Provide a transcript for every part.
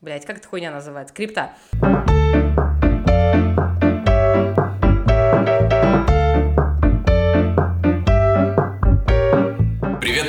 Блять, как эта хуйня называется? Крипта.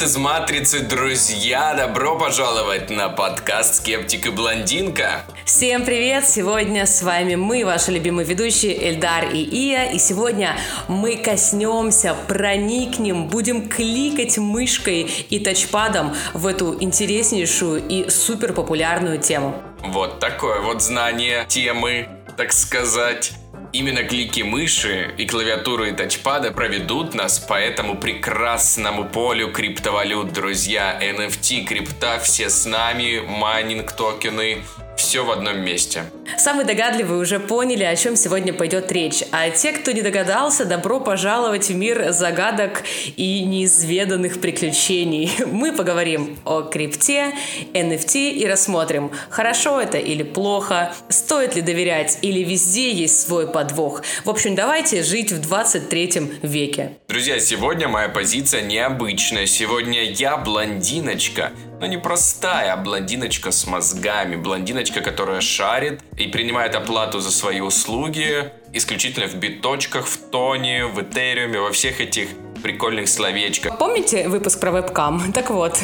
Из Матрицы, друзья! Добро пожаловать на подкаст «Скептик и блондинка». Всем привет! Сегодня с вами мы, ваши любимые ведущие Эльдар и Ия. И сегодня мы коснемся, проникнем, будем кликать мышкой и тачпадом в эту интереснейшую и супер популярную тему. Вот такое вот знание темы, так сказать. Именно клики мыши и клавиатуры и тачпада проведут нас по этому прекрасному полю криптовалют, друзья. NFT, крипта, все с нами, майнинг токены, все в одном месте. Самые догадливые уже поняли, о чем сегодня пойдет речь. А те, кто не догадался, добро пожаловать в мир загадок и неизведанных приключений. Мы поговорим о крипте, NFT и рассмотрим, хорошо это или плохо, стоит ли доверять или везде есть свой подвох. В общем, давайте жить в 23 веке. Друзья, сегодня моя позиция необычная. Сегодня я блондиночка, но не простая, а блондиночка с мозгами. Блондиночка, которая шарит и принимает оплату за свои услуги исключительно в биточках, в тоне, в этериуме, во всех этих прикольных словечках. Помните выпуск про вебкам? Так вот.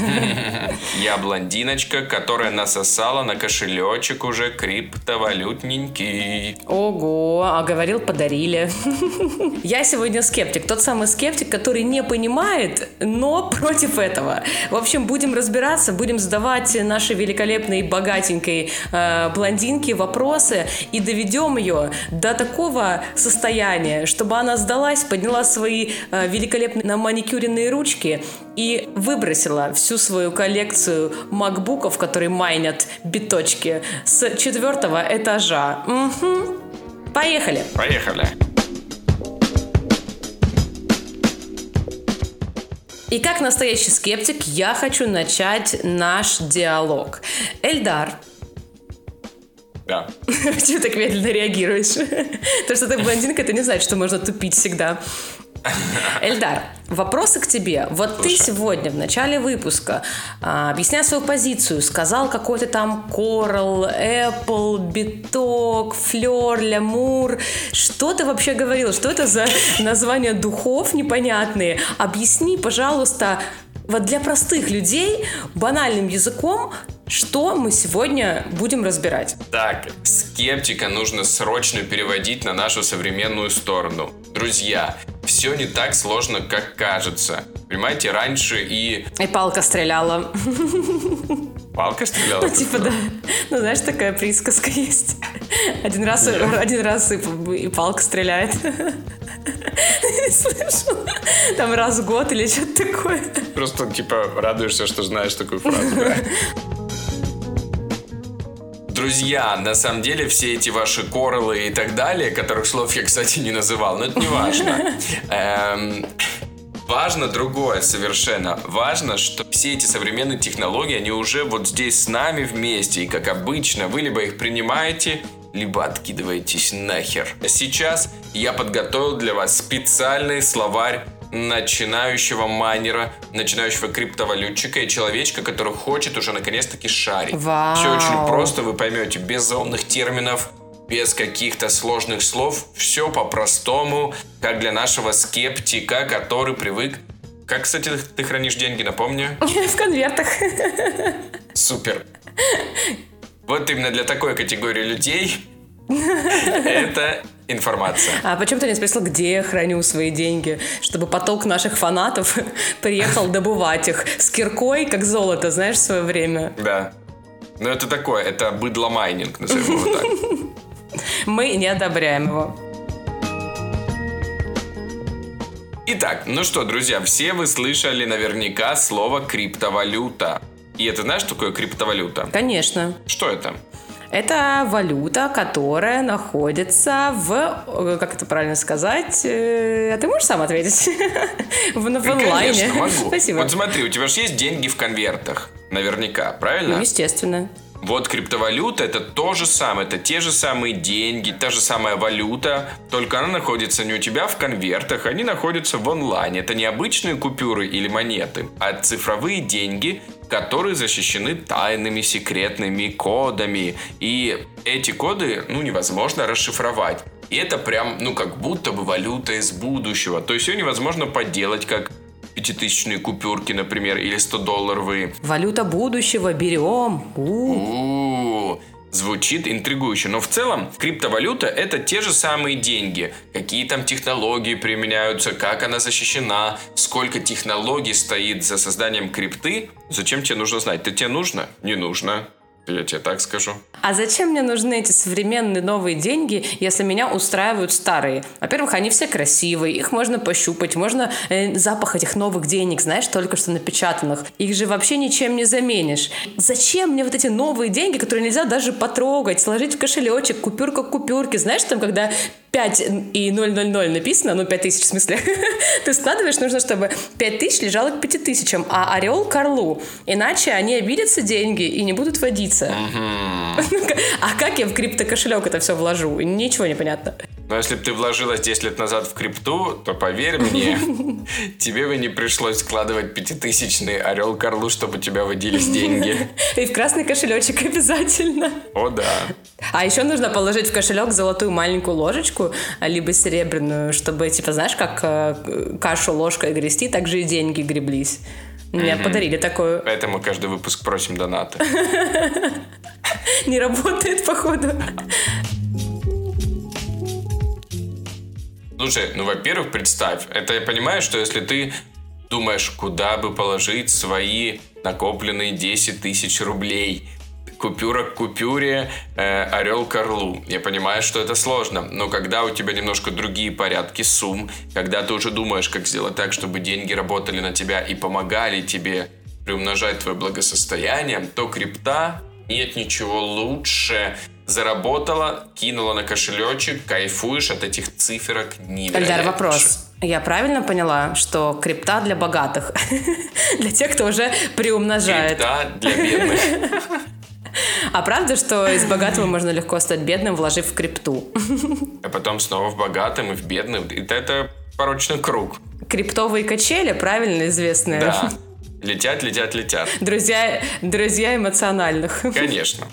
Я блондиночка, которая насосала на кошелечек уже криптовалютненький. Ого, а говорил, подарили. Я сегодня скептик. Тот самый скептик, который не понимает, но против этого. В общем, будем разбираться, будем задавать нашей великолепной, богатенькой э, блондинке вопросы и доведем ее до такого состояния, чтобы она сдалась, подняла свои э, великолепные великолепно маникюренные ручки и выбросила всю свою коллекцию макбуков, которые майнят биточки, с четвертого этажа. Угу. Поехали! Поехали! И как настоящий скептик, я хочу начать наш диалог. Эльдар, да. Почему так медленно реагируешь? То, что ты блондинка, это не значит, что можно тупить всегда. Эльдар, вопросы к тебе. Вот Слушай. ты сегодня в начале выпуска, а, объясняя свою позицию, сказал какой-то там Coral, Apple, Биток, fleur, l'amour. Что ты вообще говорил? Что это за названия духов непонятные? Объясни, пожалуйста, вот для простых людей банальным языком, что мы сегодня будем разбирать? Так, скептика нужно срочно переводить на нашу современную сторону. Друзья, все не так сложно, как кажется. Понимаете, раньше и... И палка стреляла. Палка стреляла? Ну, типа, да. Ну, знаешь, такая присказка есть. Один раз, один раз и, и палка стреляет. Слышал? Там раз в год или что-то такое. Просто, типа, радуешься, что знаешь такую фразу, да? Друзья, на самом деле все эти ваши королы и так далее, которых слов я, кстати, не называл, но это не важно. Эм, важно другое совершенно. Важно, что все эти современные технологии, они уже вот здесь с нами вместе. И как обычно, вы либо их принимаете, либо откидываетесь нахер. Сейчас я подготовил для вас специальный словарь начинающего майнера, начинающего криптовалютчика и человечка, который хочет уже наконец-таки шарить. Вау. Все очень просто, вы поймете, без заумных терминов, без каких-то сложных слов, все по-простому, как для нашего скептика, который привык как, кстати, ты хранишь деньги, напомню? В конвертах. Супер. Вот именно для такой категории людей это информация. А почему ты не спросил, где я храню свои деньги, чтобы поток наших фанатов приехал добывать их с киркой, как золото, знаешь, в свое время? Да. Ну, это такое, это быдломайнинг, назовем его так. Мы не одобряем его. Итак, ну что, друзья, все вы слышали наверняка слово криптовалюта. И это знаешь, что такое криптовалюта? Конечно. Что это? Это валюта, которая находится в, э, как это правильно сказать, э, а ты можешь сам ответить? в, онлайне. Конечно, могу. Спасибо. Вот смотри, у тебя же есть деньги в конвертах, наверняка, правильно? Ну, естественно. Вот криптовалюта это то же самое, это те же самые деньги, та же самая валюта, только она находится не у тебя в конвертах, они находятся в онлайне. Это не обычные купюры или монеты, а цифровые деньги, которые защищены тайными секретными кодами. И эти коды, ну, невозможно расшифровать. И это прям, ну, как будто бы валюта из будущего. То есть ее невозможно подделать, как пятитысячные купюрки, например, или 100-долларовые. Валюта будущего, берем. У-у-у. Звучит интригующе, но в целом криптовалюта это те же самые деньги. Какие там технологии применяются, как она защищена, сколько технологий стоит за созданием крипты. Зачем тебе нужно знать? Это тебе нужно? Не нужно. Я тебе так скажу. А зачем мне нужны эти современные новые деньги, если меня устраивают старые? Во-первых, они все красивые, их можно пощупать, можно э, запах этих новых денег, знаешь, только что напечатанных. Их же вообще ничем не заменишь. Зачем мне вот эти новые деньги, которые нельзя даже потрогать, сложить в кошелечек, купюрка к купюрке? Знаешь, там, когда 5 и 000 написано, ну 5 тысяч в смысле, ты складываешь, нужно, чтобы 5 тысяч лежало к 5 тысячам, а орел к орлу. Иначе они обидятся деньги и не будут водиться. А как я в криптокошелек это все вложу? Ничего не понятно. Но если бы ты вложила 10 лет назад в крипту, то поверь мне, тебе бы не пришлось складывать пятитысячный орел Карлу, чтобы у тебя водились деньги. И в красный кошелечек обязательно. О, да. А еще нужно положить в кошелек золотую маленькую ложечку, либо серебряную, чтобы, типа, знаешь, как э, кашу ложкой грести, так же и деньги греблись. Мне подарили такую. Поэтому каждый выпуск просим донаты. Не работает, походу. Слушай, ну, во-первых, представь, это я понимаю, что если ты думаешь, куда бы положить свои накопленные 10 тысяч рублей, купюра к купюре, э, орел к орлу. Я понимаю, что это сложно, но когда у тебя немножко другие порядки сумм, когда ты уже думаешь, как сделать так, чтобы деньги работали на тебя и помогали тебе приумножать твое благосостояние, то крипта нет ничего лучше. Заработала, кинула на кошелечек, кайфуешь от этих циферок невероятно. Эльдар, вопрос. Я правильно поняла, что крипта для богатых? для тех, кто уже приумножает. Крипта для бедных. А правда, что из богатого можно легко стать бедным, вложив в крипту? А потом снова в богатым и в бедным. Это порочный круг. Криптовые качели, правильно известные? Да. Летят, летят, летят. Друзья, друзья эмоциональных. Конечно.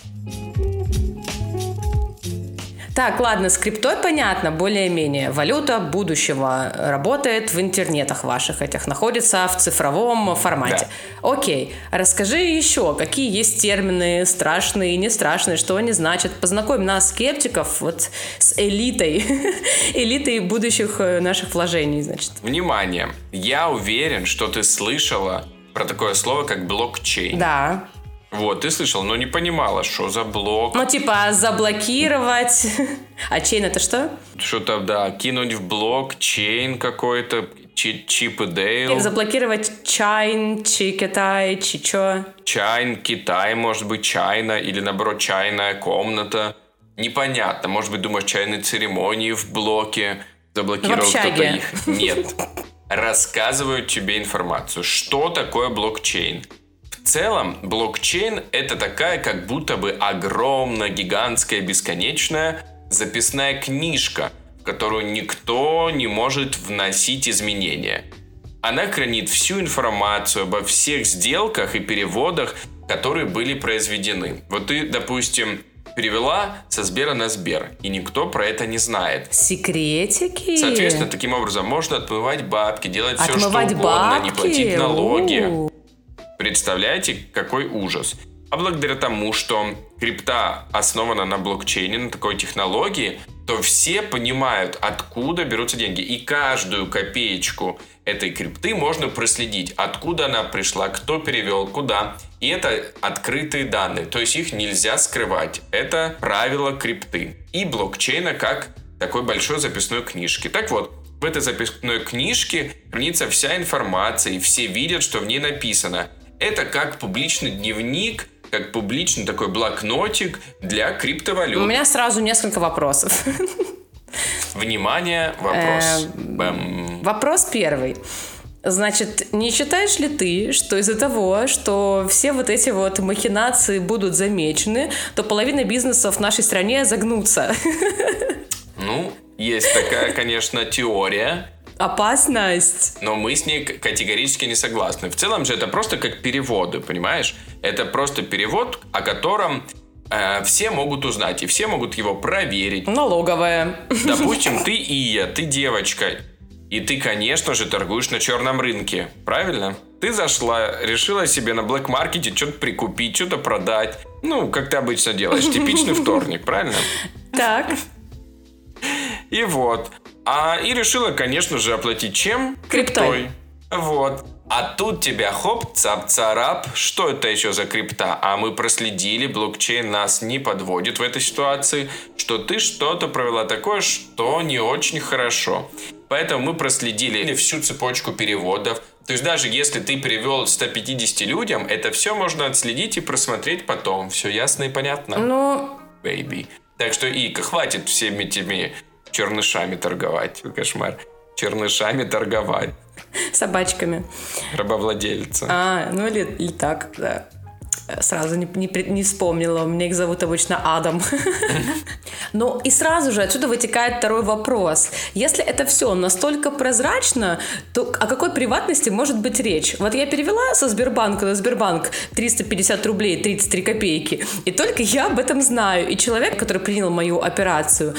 Так, ладно, с криптой понятно, более-менее. Валюта будущего работает в интернетах ваших этих, находится в цифровом формате. Да. Окей, расскажи еще, какие есть термины страшные и не страшные, что они значат. Познакомь нас, скептиков, вот с элитой, элитой будущих э, наших вложений, значит. Внимание, я уверен, что ты слышала про такое слово, как блокчейн. Да. Вот, ты слышал, но не понимала, что за блок. Ну, типа, заблокировать. А чейн это что? Что-то, да, кинуть в блок, чейн какой-то, Чип и Дейл. Заблокировать чайн, чи Китай, чи чё? Чайн, Китай, может быть, чайна, или наоборот, чайная комната. Непонятно. Может быть, думаешь, чайные церемонии в блоке. Заблокировал кто-то их. Нет. Рассказывают тебе информацию. Что такое блокчейн? В целом, блокчейн — это такая как будто бы огромная, гигантская, бесконечная записная книжка, в которую никто не может вносить изменения. Она хранит всю информацию обо всех сделках и переводах, которые были произведены. Вот ты, допустим, перевела со Сбера на Сбер, и никто про это не знает. Секретики? Соответственно, таким образом можно отмывать бабки, делать Отмывать все, что угодно, бабки? не платить налоги. У-у-у. Представляете, какой ужас. А благодаря тому, что крипта основана на блокчейне, на такой технологии, то все понимают, откуда берутся деньги. И каждую копеечку этой крипты можно проследить, откуда она пришла, кто перевел, куда. И это открытые данные, то есть их нельзя скрывать. Это правило крипты и блокчейна как такой большой записной книжки. Так вот, в этой записной книжке хранится вся информация, и все видят, что в ней написано – это как публичный дневник, как публичный такой блокнотик для криптовалют. У меня сразу несколько вопросов. Внимание, вопрос. Эм, вопрос первый. Значит, не считаешь ли ты, что из-за того, что все вот эти вот махинации будут замечены, то половина бизнесов в нашей стране загнутся? Ну, есть такая, конечно, теория. Опасность. Но мы с ней категорически не согласны. В целом же это просто как переводы, понимаешь? Это просто перевод, о котором э, все могут узнать, и все могут его проверить. Налоговая. Допустим, ты Ия, ты девочка, и ты, конечно же, торгуешь на черном рынке, правильно? Ты зашла, решила себе на Market что-то прикупить, что-то продать. Ну, как ты обычно делаешь, типичный вторник, правильно? Так. И вот. А, и решила, конечно же, оплатить чем? Криптой. Вот. А тут тебя хоп, цап-царап. Что это еще за крипта? А мы проследили, блокчейн нас не подводит в этой ситуации, что ты что-то провела такое, что не очень хорошо. Поэтому мы проследили всю цепочку переводов. То есть даже если ты перевел 150 людям, это все можно отследить и просмотреть потом. Все ясно и понятно? Ну... Бэйби. Так что, Ика, хватит всеми этими чернышами торговать. Кошмар. Чернышами торговать. Собачками. Рабовладельца. А, ну или, или так, да. Сразу не, не, не вспомнила. Меня их зовут обычно Адам. Ну и сразу же отсюда вытекает второй вопрос. Если это все настолько прозрачно, то о какой приватности может быть речь? Вот я перевела со Сбербанка на Сбербанк 350 рублей 33 копейки, и только я об этом знаю. И человек, который принял мою операцию,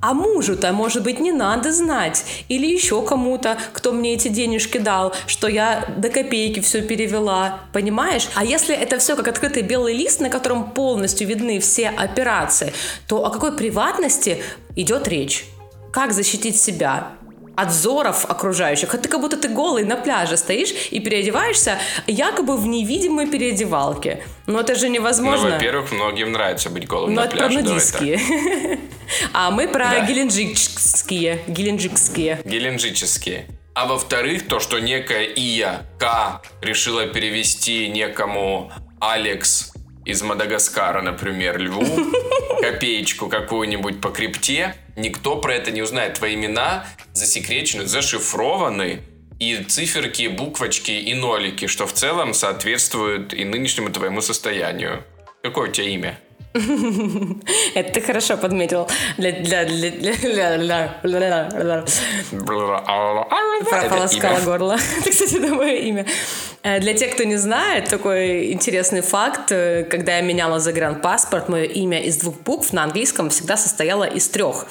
а мужу-то, может быть, не надо знать. Или еще кому-то, кто мне эти денежки дал, что я до копейки все перевела. Понимаешь? А если это все как открытый белый лист, на котором полностью видны все операции, то о какой приватности идет речь? Как защитить себя? От взоров окружающих. А ты как будто ты голый на пляже стоишь и переодеваешься якобы в невидимой переодевалке. Но это же невозможно. Ну, во-первых, многим нравится быть голым Но на пляже. Но это про А мы про да. геленджикские. Геленджикские. Геленджические. А во-вторых, то, что некая Ия К решила перевести некому Алекс из Мадагаскара, например, льву, копеечку какую-нибудь по крипте, никто про это не узнает. Твои имена засекречены, зашифрованы, и циферки, буквочки и нолики, что в целом соответствует и нынешнему твоему состоянию. Какое у тебя имя? Это ты хорошо подметил. Прополоскала горло. Это, кстати, это мое имя. Для тех, кто не знает, такой интересный факт. Когда я меняла загранпаспорт, мое имя из двух букв на английском всегда состояло из трех.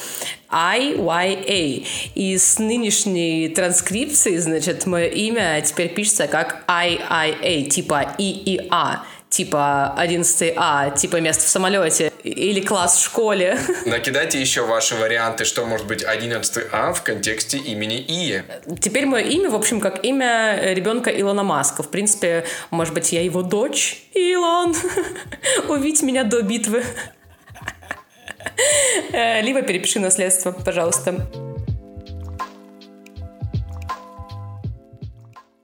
I, Y, A. И с нынешней транскрипцией, значит, мое имя теперь пишется как I, I, A, типа И и А типа 11 А, типа место в самолете или класс в школе. Накидайте еще ваши варианты, что может быть 11 А в контексте имени Ии. Теперь мое имя, в общем, как имя ребенка Илона Маска. В принципе, может быть, я его дочь. Илон, увидь меня до битвы. Э, либо перепиши наследство, пожалуйста.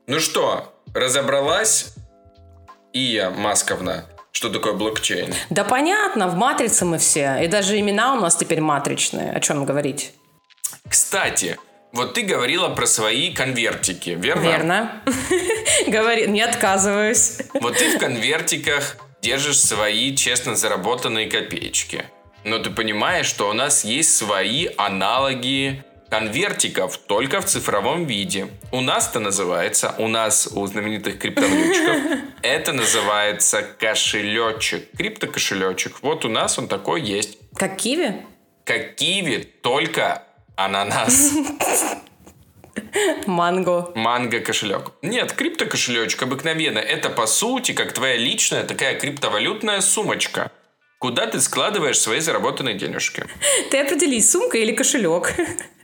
Ну что, разобралась Ия Масковна, что такое блокчейн? Да понятно, в матрице мы все. И даже имена у нас теперь матричные. О чем говорить? Кстати, вот ты говорила про свои конвертики, верно? Верно. Говори, не отказываюсь. Вот ты в конвертиках держишь свои честно заработанные копеечки. Но ты понимаешь, что у нас есть свои аналоги конвертиков только в цифровом виде. У нас это называется, у нас, у знаменитых криптовалютчиков, это называется кошелечек, криптокошелечек. Вот у нас он такой есть. Как киви? Как киви, только ананас. Манго. Манго кошелек. Нет, криптокошелечек обыкновенно. Это по сути как твоя личная такая криптовалютная сумочка. Куда ты складываешь свои заработанные денежки? Ты определись, сумка или кошелек.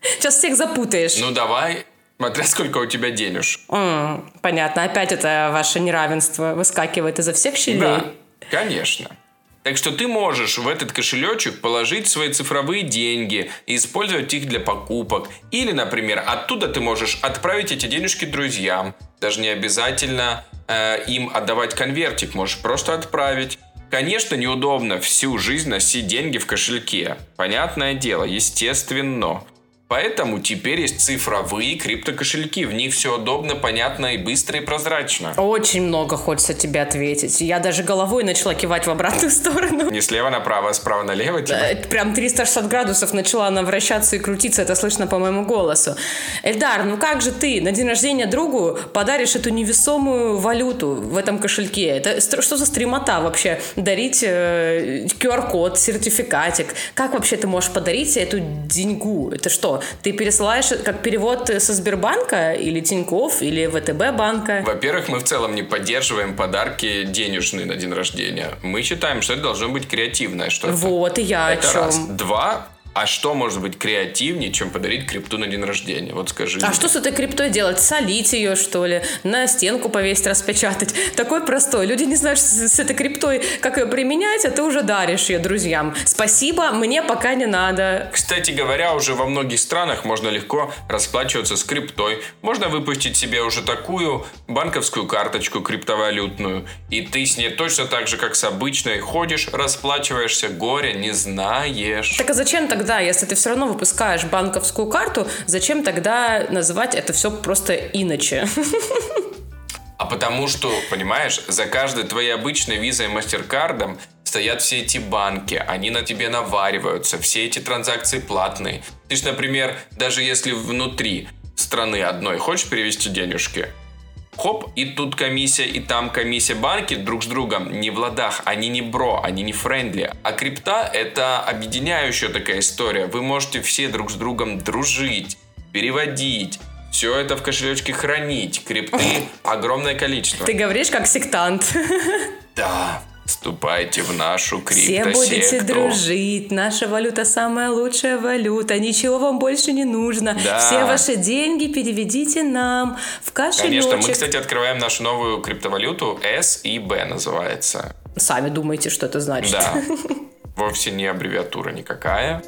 Сейчас всех запутаешь. Ну давай, смотря сколько у тебя денеж. Mm, понятно, опять это ваше неравенство выскакивает изо всех щелей. Да, конечно. Так что ты можешь в этот кошелечек положить свои цифровые деньги и использовать их для покупок. Или, например, оттуда ты можешь отправить эти денежки друзьям. Даже не обязательно э, им отдавать конвертик, можешь просто отправить. Конечно, неудобно всю жизнь носить деньги в кошельке. Понятное дело, естественно. Поэтому теперь есть цифровые криптокошельки. В них все удобно, понятно и быстро и прозрачно. Очень много хочется тебе ответить. Я даже головой начала кивать в обратную сторону. Не слева направо, а справа налево? Типа? Это прям 360 градусов начала она вращаться и крутиться. Это слышно по моему голосу. Эльдар, ну как же ты на день рождения другу подаришь эту невесомую валюту в этом кошельке? Это что за стримота вообще? Дарить э, QR-код, сертификатик. Как вообще ты можешь подарить эту деньгу? Это что? Ты пересылаешь как перевод со Сбербанка или Тиньков или ВТБ банка? Во-первых, мы в целом не поддерживаем подарки денежные на день рождения. Мы считаем, что это должно быть креативное что-то. Вот и я это о чем. Раз. Два, а что может быть креативнее, чем подарить крипту на день рождения? Вот скажи. А мне. что с этой криптой делать? Солить ее, что ли? На стенку повесить, распечатать? Такой простой. Люди не знают с этой криптой, как ее применять, а ты уже даришь ее друзьям. Спасибо, мне пока не надо. Кстати говоря, уже во многих странах можно легко расплачиваться с криптой. Можно выпустить себе уже такую банковскую карточку криптовалютную. И ты с ней точно так же, как с обычной, ходишь, расплачиваешься, горя не знаешь. Так а зачем тогда тогда, если ты все равно выпускаешь банковскую карту, зачем тогда называть это все просто иначе? А потому что, понимаешь, за каждой твоей обычной визой и мастеркардом стоят все эти банки, они на тебе навариваются, все эти транзакции платные. Ты ж, например, даже если внутри страны одной хочешь перевести денежки, хоп, и тут комиссия, и там комиссия. Банки друг с другом не в ладах, они не bro, они не friendly. А крипта — это объединяющая такая история. Вы можете все друг с другом дружить, переводить, все это в кошелечке хранить. Крипты огромное количество. Ты говоришь как сектант. Да. Вступайте в нашу криптосекту. Все будете дружить. Наша валюта самая лучшая валюта. Ничего вам больше не нужно. Да. Все ваши деньги переведите нам в кошелечек. Конечно, мы, кстати, открываем нашу новую криптовалюту S и B называется. Сами думаете, что это значит. Да. Вовсе не аббревиатура никакая.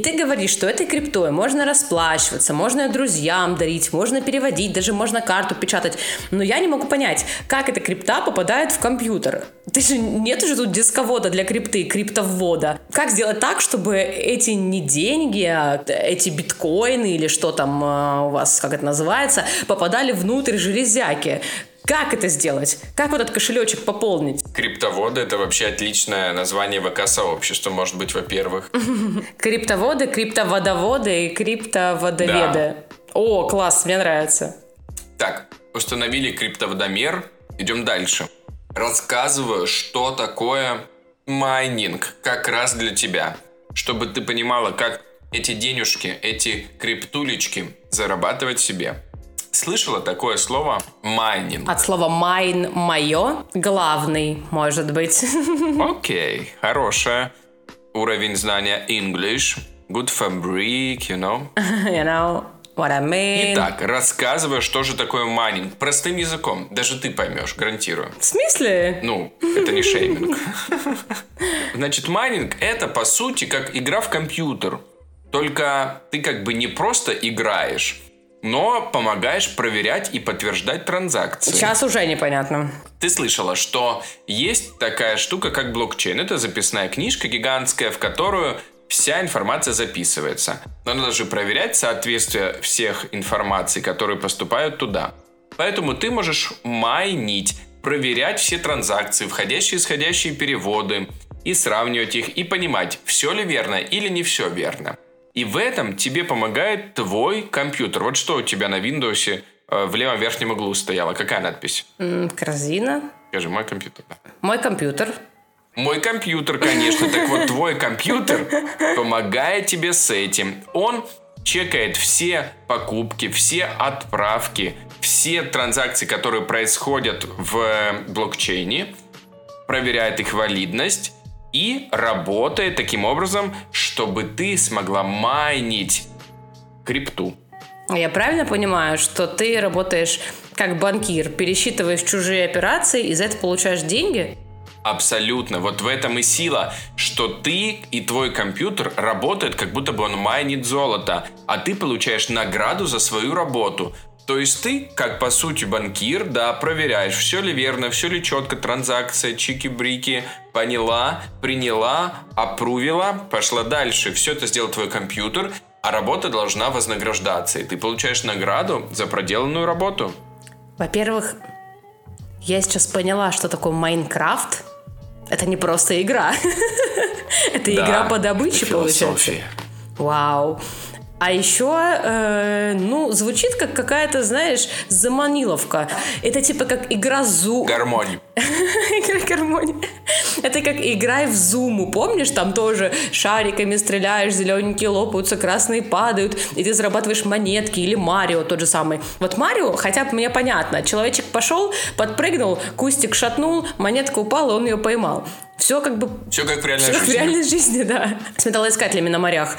Ты говоришь, что этой криптой можно расплачиваться, можно друзьям дарить, можно переводить, даже можно карту печатать. Но я не могу понять, как эта крипта попадает в компьютер. Ты же нет же тут дисковода для крипты, криптовода. Как сделать так, чтобы эти не деньги, а эти биткоины или что там а, у вас, как это называется, попадали внутрь железяки? Как это сделать? Как вот этот кошелечек пополнить? Криптоводы — это вообще отличное название ВК-сообщества, может быть, во-первых. Криптоводы, криптоводоводы и криптоводоведы. О, класс, мне нравится. Так, установили криптоводомер, идем дальше. Рассказываю, что такое майнинг, как раз для тебя. Чтобы ты понимала, как эти денежки, эти криптулечки зарабатывать себе. Слышала такое слово майнинг? От слова mine – мое, главный, может быть. Окей, okay, хорошая. Уровень знания English, good fabric, you know. you know what I mean. Итак, рассказываю, что же такое майнинг. Простым языком. Даже ты поймешь, гарантирую. В смысле? Ну, это не шейминг. Значит, майнинг – это, по сути, как игра в компьютер. Только ты как бы не просто играешь, но помогаешь проверять и подтверждать транзакции. Сейчас уже непонятно. Ты слышала, что есть такая штука, как блокчейн. Это записная книжка гигантская, в которую вся информация записывается. Но надо же проверять соответствие всех информаций, которые поступают туда. Поэтому ты можешь майнить, проверять все транзакции, входящие и исходящие переводы, и сравнивать их, и понимать, все ли верно или не все верно. И в этом тебе помогает твой компьютер. Вот что у тебя на Windows э, в левом верхнем углу стояла? Какая надпись? корзина. Скажи, мой компьютер. Мой компьютер. Мой компьютер, конечно. Так вот, твой компьютер помогает тебе с этим. Он чекает все покупки, все отправки, все транзакции, которые происходят в блокчейне, проверяет их валидность и работает таким образом, чтобы ты смогла майнить крипту. Я правильно понимаю, что ты работаешь как банкир, пересчитываешь чужие операции и за это получаешь деньги? Абсолютно. Вот в этом и сила, что ты и твой компьютер работают, как будто бы он майнит золото, а ты получаешь награду за свою работу. То есть ты, как по сути банкир, да, проверяешь, все ли верно, все ли четко, транзакция, чики-брики, поняла, приняла, опрувила, пошла дальше. Все это сделал твой компьютер, а работа должна вознаграждаться. И ты получаешь награду за проделанную работу. Во-первых, я сейчас поняла, что такое Майнкрафт. Это не просто игра. Это игра по добыче, получается. Вау. А еще, э, ну, звучит как какая-то, знаешь, заманиловка. Это типа как игра зу... Гармонь. Игра гармонь. Это как играй в зуму, помнишь? Там тоже шариками стреляешь, зелененькие лопаются, красные падают, и ты зарабатываешь монетки. Или Марио тот же самый. Вот Марио, хотя бы мне понятно. Человечек пошел, подпрыгнул, кустик шатнул, монетка упала, он ее поймал. Все как бы... Все как в реальной Все жизни. как в реальной жизни, да. С металлоискателями на морях.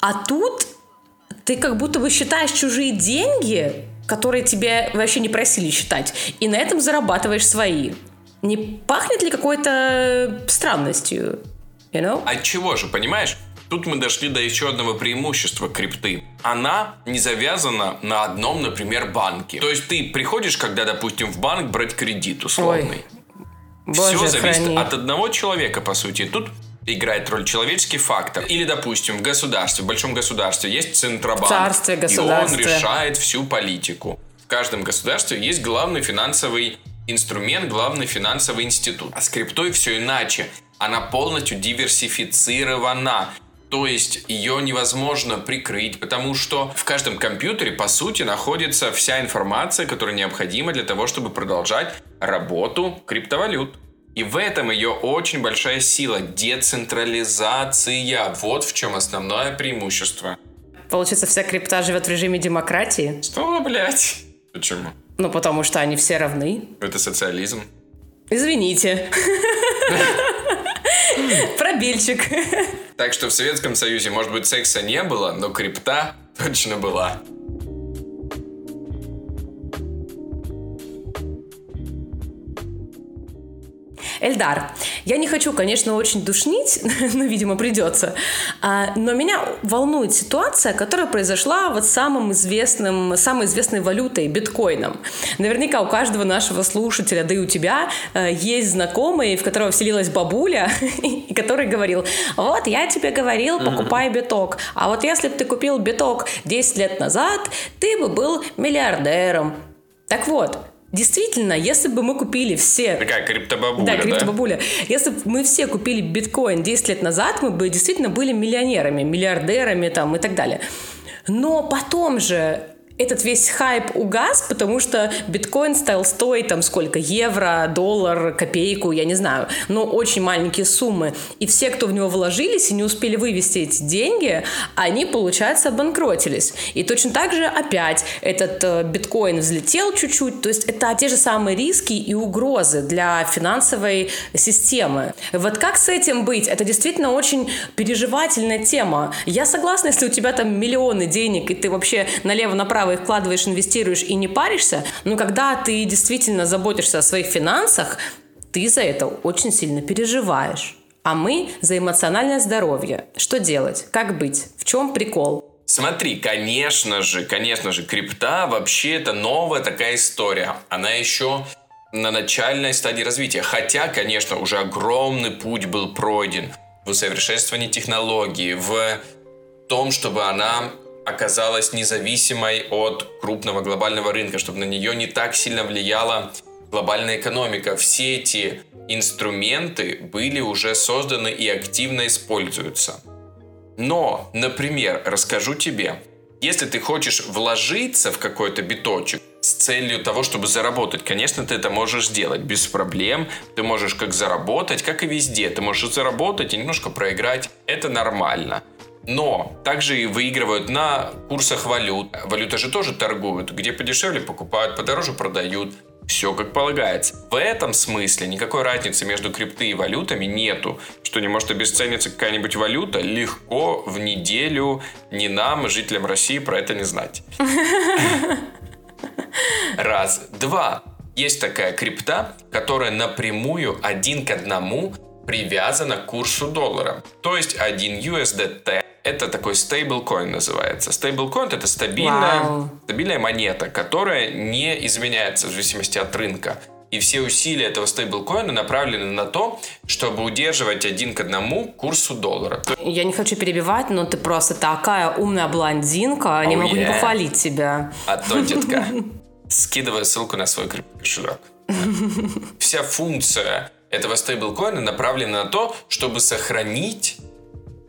А тут ты как будто бы считаешь чужие деньги, которые тебе вообще не просили считать, и на этом зарабатываешь свои. Не пахнет ли какой-то странностью? You know? От чего же, понимаешь? Тут мы дошли до еще одного преимущества крипты. Она не завязана на одном, например, банке. То есть ты приходишь, когда, допустим, в банк брать кредит условный. Ой, Все боже, зависит храни. от одного человека, по сути. Тут играет роль человеческий фактор. Или, допустим, в государстве, в большом государстве есть Центробанк. В царстве, И он решает всю политику. В каждом государстве есть главный финансовый инструмент, главный финансовый институт. А с криптой все иначе. Она полностью диверсифицирована. То есть ее невозможно прикрыть, потому что в каждом компьютере, по сути, находится вся информация, которая необходима для того, чтобы продолжать работу криптовалют. И в этом ее очень большая сила. Децентрализация. Вот в чем основное преимущество. Получается, вся крипта живет в режиме демократии? Что, блядь? Почему? Ну, потому что они все равны. Это социализм. Извините. Пробельчик. Так что в Советском Союзе, может быть, секса не было, но крипта точно была. Эльдар, я не хочу, конечно, очень душнить, но, видимо, придется, а, но меня волнует ситуация, которая произошла вот самым известным, самой известной валютой, биткоином. Наверняка у каждого нашего слушателя, да и у тебя, э, есть знакомый, в которого вселилась бабуля, и который говорил, вот, я тебе говорил, покупай биток, а вот если бы ты купил биток 10 лет назад, ты бы был миллиардером. Так вот, Действительно, если бы мы купили все Такая криптобабуля, да, да? криптобабуля. Если бы мы все купили биткоин 10 лет назад, мы бы действительно были миллионерами, миллиардерами там и так далее. Но потом же этот весь хайп угас, потому что биткоин стал стоить там сколько? Евро, доллар, копейку, я не знаю. Но очень маленькие суммы. И все, кто в него вложились и не успели вывести эти деньги, они, получается, обанкротились. И точно так же опять этот э, биткоин взлетел чуть-чуть. То есть это те же самые риски и угрозы для финансовой системы. Вот как с этим быть? Это действительно очень переживательная тема. Я согласна, если у тебя там миллионы денег, и ты вообще налево-направо их вкладываешь, инвестируешь и не паришься, но когда ты действительно заботишься о своих финансах, ты за это очень сильно переживаешь. А мы за эмоциональное здоровье. Что делать? Как быть? В чем прикол? Смотри, конечно же, конечно же, крипта вообще это новая такая история. Она еще на начальной стадии развития. Хотя, конечно, уже огромный путь был пройден в усовершенствовании технологии, в том, чтобы она оказалась независимой от крупного глобального рынка, чтобы на нее не так сильно влияла глобальная экономика. Все эти инструменты были уже созданы и активно используются. Но, например, расскажу тебе, если ты хочешь вложиться в какой-то биточек с целью того, чтобы заработать, конечно, ты это можешь сделать без проблем. Ты можешь как заработать, как и везде. Ты можешь заработать и немножко проиграть. Это нормально. Но также и выигрывают на курсах валют. Валюта же тоже торгуют. Где подешевле покупают, подороже продают. Все как полагается. В этом смысле никакой разницы между крипты и валютами нету. Что не может обесцениться какая-нибудь валюта, легко в неделю не нам, жителям России, про это не знать. Раз. Два. Есть такая крипта, которая напрямую один к одному привязана к курсу доллара. То есть один USDT Это такой стейблкоин называется. Стейблкоин это стабильная, Вау. стабильная монета, которая не изменяется в зависимости от рынка. И все усилия этого стейблкоина направлены на то, чтобы удерживать один к одному курсу доллара. Я не хочу перебивать, но ты просто такая умная блондинка, не Oh, могу не yeah. похвалить тебя. А то, детка, скидываю ссылку на свой криптокошелек. Вся функция этого стейблкоина направлена на то, чтобы сохранить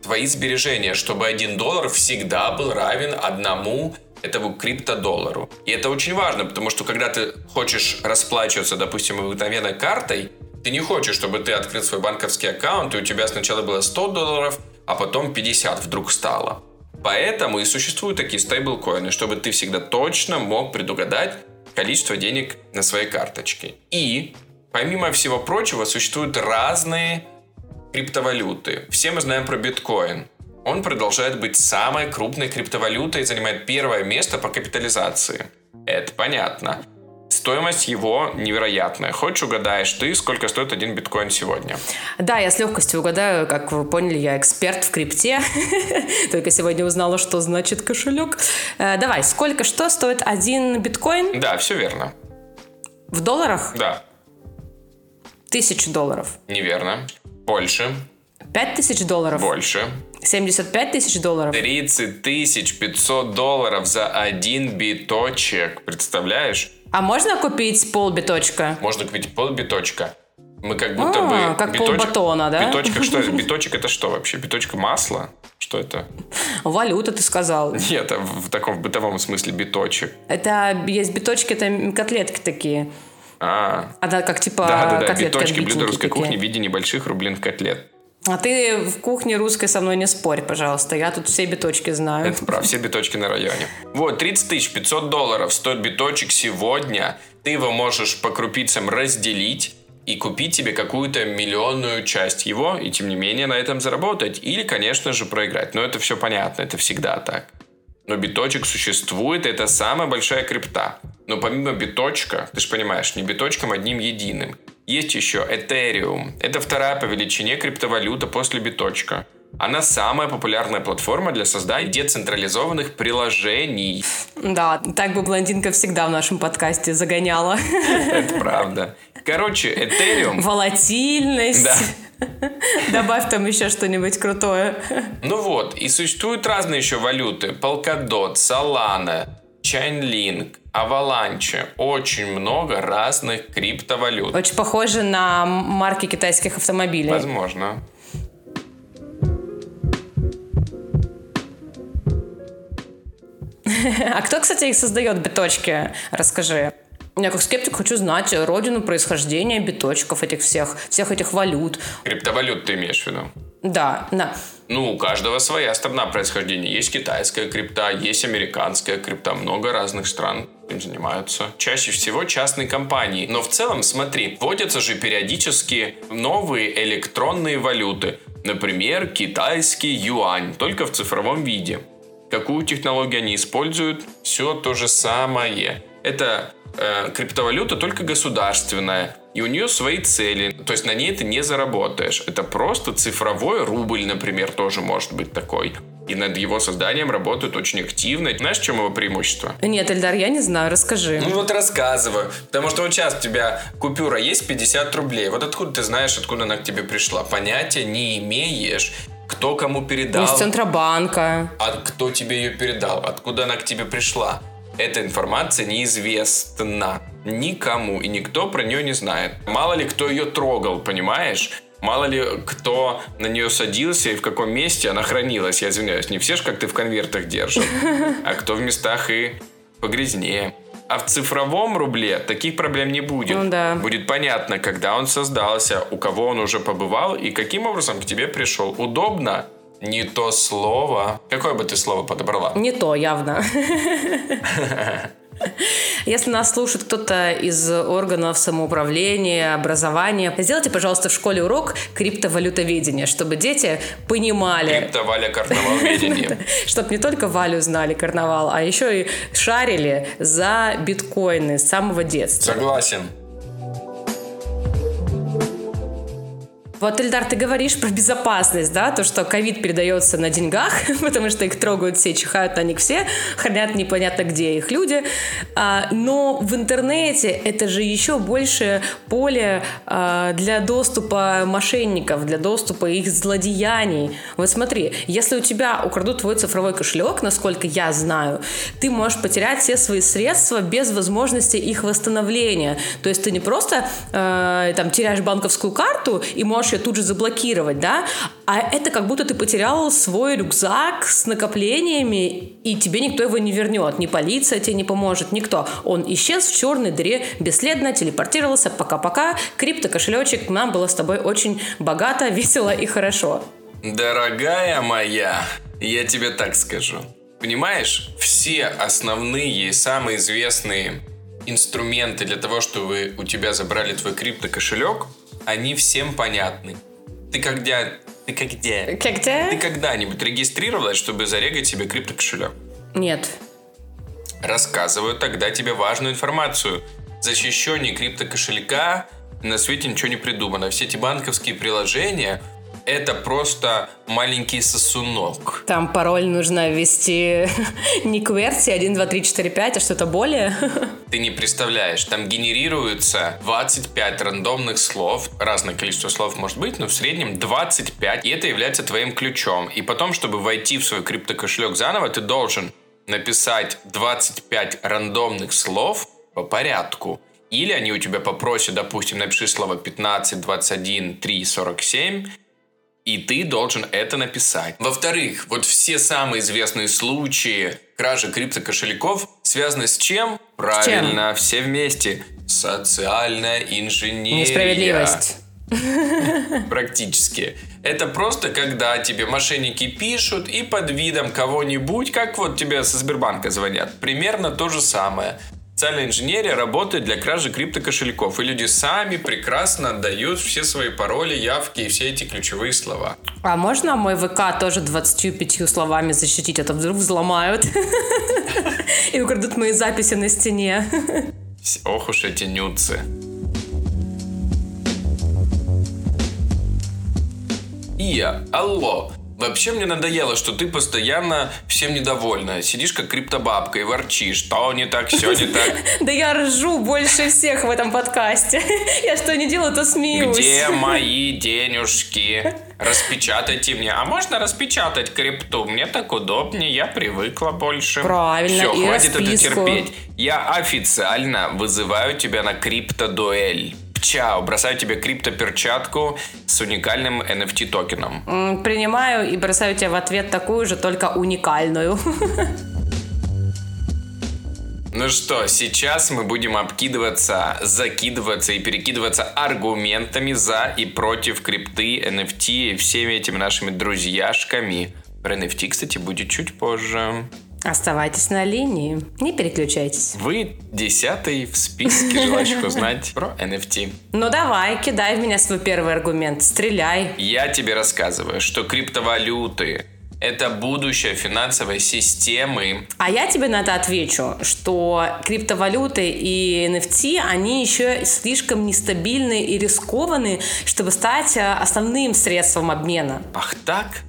твои сбережения, чтобы один доллар всегда был равен одному этому криптодоллару. И это очень важно, потому что когда ты хочешь расплачиваться, допустим, обыкновенной картой, ты не хочешь, чтобы ты открыл свой банковский аккаунт, и у тебя сначала было 100 долларов, а потом 50 вдруг стало. Поэтому и существуют такие стейблкоины, чтобы ты всегда точно мог предугадать количество денег на своей карточке. И, помимо всего прочего, существуют разные криптовалюты. Все мы знаем про биткоин. Он продолжает быть самой крупной криптовалютой и занимает первое место по капитализации. Это понятно. Стоимость его невероятная. Хочешь угадаешь ты, сколько стоит один биткоин сегодня? Да, я с легкостью угадаю, как вы поняли, я эксперт в крипте. Только сегодня узнала, что значит кошелек. Э, Давай, сколько, что стоит один биткоин Да, все верно. в долларах? Да, Тысячу долларов. неверно. Больше, Пять тысяч долларов. больше. 75 тысяч долларов. 30 тысяч 500 долларов за один биточек. Представляешь? А можно купить полбиточка? Можно купить полбиточка. Мы как будто А, бы... как биточ- полбатона, да? Биточка что это? Биточек это что вообще? Биточка масла? Что это? Валюта, ты сказал. Нет, это в таком бытовом смысле биточек. Это есть биточки, это котлетки такие. А, А как типа да-да-да, котлетки биточки, отбитенькие блюда русской такие. кухни в виде небольших рублиных котлет. А ты в кухне русской со мной не спорь, пожалуйста. Я тут все биточки знаю. Это прав, все биточки на районе. Вот, 30 тысяч 500 долларов стоит биточек сегодня. Ты его можешь по крупицам разделить и купить себе какую-то миллионную часть его, и тем не менее на этом заработать. Или, конечно же, проиграть. Но это все понятно, это всегда так. Но биточек существует, это самая большая крипта. Но помимо биточка, ты же понимаешь, не биточком одним единым. Есть еще Ethereum. Это вторая по величине криптовалюта после биточка. Она самая популярная платформа для создания децентрализованных приложений. Да, так бы блондинка всегда в нашем подкасте загоняла. Это правда. Короче, Ethereum... Волатильность. Да. Добавь там еще что-нибудь крутое. Ну вот, и существуют разные еще валюты. Polkadot, Solana, Chainlink, Avalanche. Очень много разных криптовалют. Очень похоже на марки китайских автомобилей. Возможно. А кто, кстати, их создает, биточки? Расскажи. Я как скептик хочу знать родину происхождения биточков этих всех, всех этих валют. Криптовалют ты имеешь в виду? Да, да. Ну, у каждого своя страна происхождения. Есть китайская крипта, есть американская крипта. Много разных стран этим занимаются. Чаще всего частные компании. Но в целом, смотри, вводятся же периодически новые электронные валюты. Например, китайский юань, только в цифровом виде. Какую технологию они используют? Все то же самое. Это э, криптовалюта только государственная, и у нее свои цели. То есть на ней ты не заработаешь. Это просто цифровой рубль, например, тоже может быть такой. И над его созданием работают очень активно. Знаешь, в чем его преимущество? Нет, Эльдар, я не знаю, расскажи. Ну вот рассказываю. Потому что вот сейчас у тебя купюра есть 50 рублей. Вот откуда ты знаешь, откуда она к тебе пришла? Понятия не имеешь, кто кому передал. Из Центробанка. А кто тебе ее передал? Откуда она к тебе пришла? Эта информация неизвестна никому, и никто про нее не знает. Мало ли кто ее трогал, понимаешь? Мало ли кто на нее садился и в каком месте она хранилась. Я извиняюсь, не все же как ты в конвертах держат, а кто в местах и погрязнее. А в цифровом рубле таких проблем не будет. Ну да. Будет понятно, когда он создался, у кого он уже побывал и каким образом к тебе пришел. Удобно? Не то слово. Какое бы ты слово подобрала? Не то, явно. Если нас слушает кто-то из органов самоуправления, образования, сделайте, пожалуйста, в школе урок криптовалютоведения, чтобы дети понимали, Криптоваля карнавал ведения. чтобы не только Валю знали карнавал, а еще и шарили за биткоины с самого детства. Согласен. Вот, Эльдар, ты говоришь про безопасность, да, то, что ковид передается на деньгах, потому что их трогают все, чихают на них все, хранят непонятно где их люди. А, но в интернете это же еще больше поле а, для доступа мошенников, для доступа их злодеяний. Вот смотри, если у тебя украдут твой цифровой кошелек, насколько я знаю, ты можешь потерять все свои средства без возможности их восстановления. То есть ты не просто э, там теряешь банковскую карту и можешь ее тут же заблокировать, да, а это как будто ты потерял свой рюкзак с накоплениями, и тебе никто его не вернет, ни полиция тебе не поможет, никто. Он исчез в черной дыре, бесследно телепортировался, пока-пока, крипто-кошелечек, нам было с тобой очень богато, весело и хорошо. Дорогая моя, я тебе так скажу. Понимаешь, все основные, самые известные инструменты для того, чтобы у тебя забрали твой крипто-кошелек, они всем понятны. Ты когда... Ты когда? Когда? Ты когда-нибудь регистрировалась, чтобы зарегать себе крипто-кошелек? Нет. Рассказываю тогда тебе важную информацию. Защищение крипто-кошелька на свете ничего не придумано. Все эти банковские приложения – это просто маленький сосунок. Там пароль нужно ввести не QWERTY 1, 2, 3, 4, 5, а что-то более. Ты не представляешь, там генерируется 25 рандомных слов, разное количество слов может быть, но в среднем 25, и это является твоим ключом. И потом, чтобы войти в свой криптокошелек заново, ты должен написать 25 рандомных слов по порядку. Или они у тебя попросят, допустим, напиши слово 15, 21, 3, 47, и ты должен это написать. Во-вторых, вот все самые известные случаи кражи криптокошельков связаны с чем? Правильно, с чем? все вместе. Социальная инженерия. Несправедливость. Практически. Это просто когда тебе мошенники пишут и под видом кого-нибудь, как вот тебе со Сбербанка звонят. Примерно то же самое. Социальная инженерия работает для кражи криптокошельков, и люди сами прекрасно отдают все свои пароли, явки и все эти ключевые слова. А можно мой ВК тоже 25 словами защитить, а то вдруг взломают и украдут мои записи на стене. Ох уж эти нюцы. Ия, алло, Вообще мне надоело, что ты постоянно всем недовольна. Сидишь как криптобабка и ворчишь. То не так, все не так. Да я ржу больше всех в этом подкасте. Я что не делаю, то смеюсь. Где мои денежки? Распечатайте мне. А можно распечатать крипту? Мне так удобнее, я привыкла больше. Правильно, Все, хватит это терпеть. Я официально вызываю тебя на криптодуэль. Чао, бросаю тебе крипто-перчатку с уникальным NFT токеном. Принимаю и бросаю тебе в ответ такую же, только уникальную. Ну что, сейчас мы будем обкидываться, закидываться и перекидываться аргументами за и против крипты, NFT и всеми этими нашими друзьяшками. Про NFT, кстати, будет чуть позже. Оставайтесь на линии, не переключайтесь. Вы десятый в списке желающих узнать про NFT. Ну давай, кидай в меня свой первый аргумент, стреляй. Я тебе рассказываю, что криптовалюты это будущее финансовой системы. А я тебе на это отвечу, что криптовалюты и NFT, они еще слишком нестабильны и рискованны, чтобы стать э, основным средством обмена. Ах так?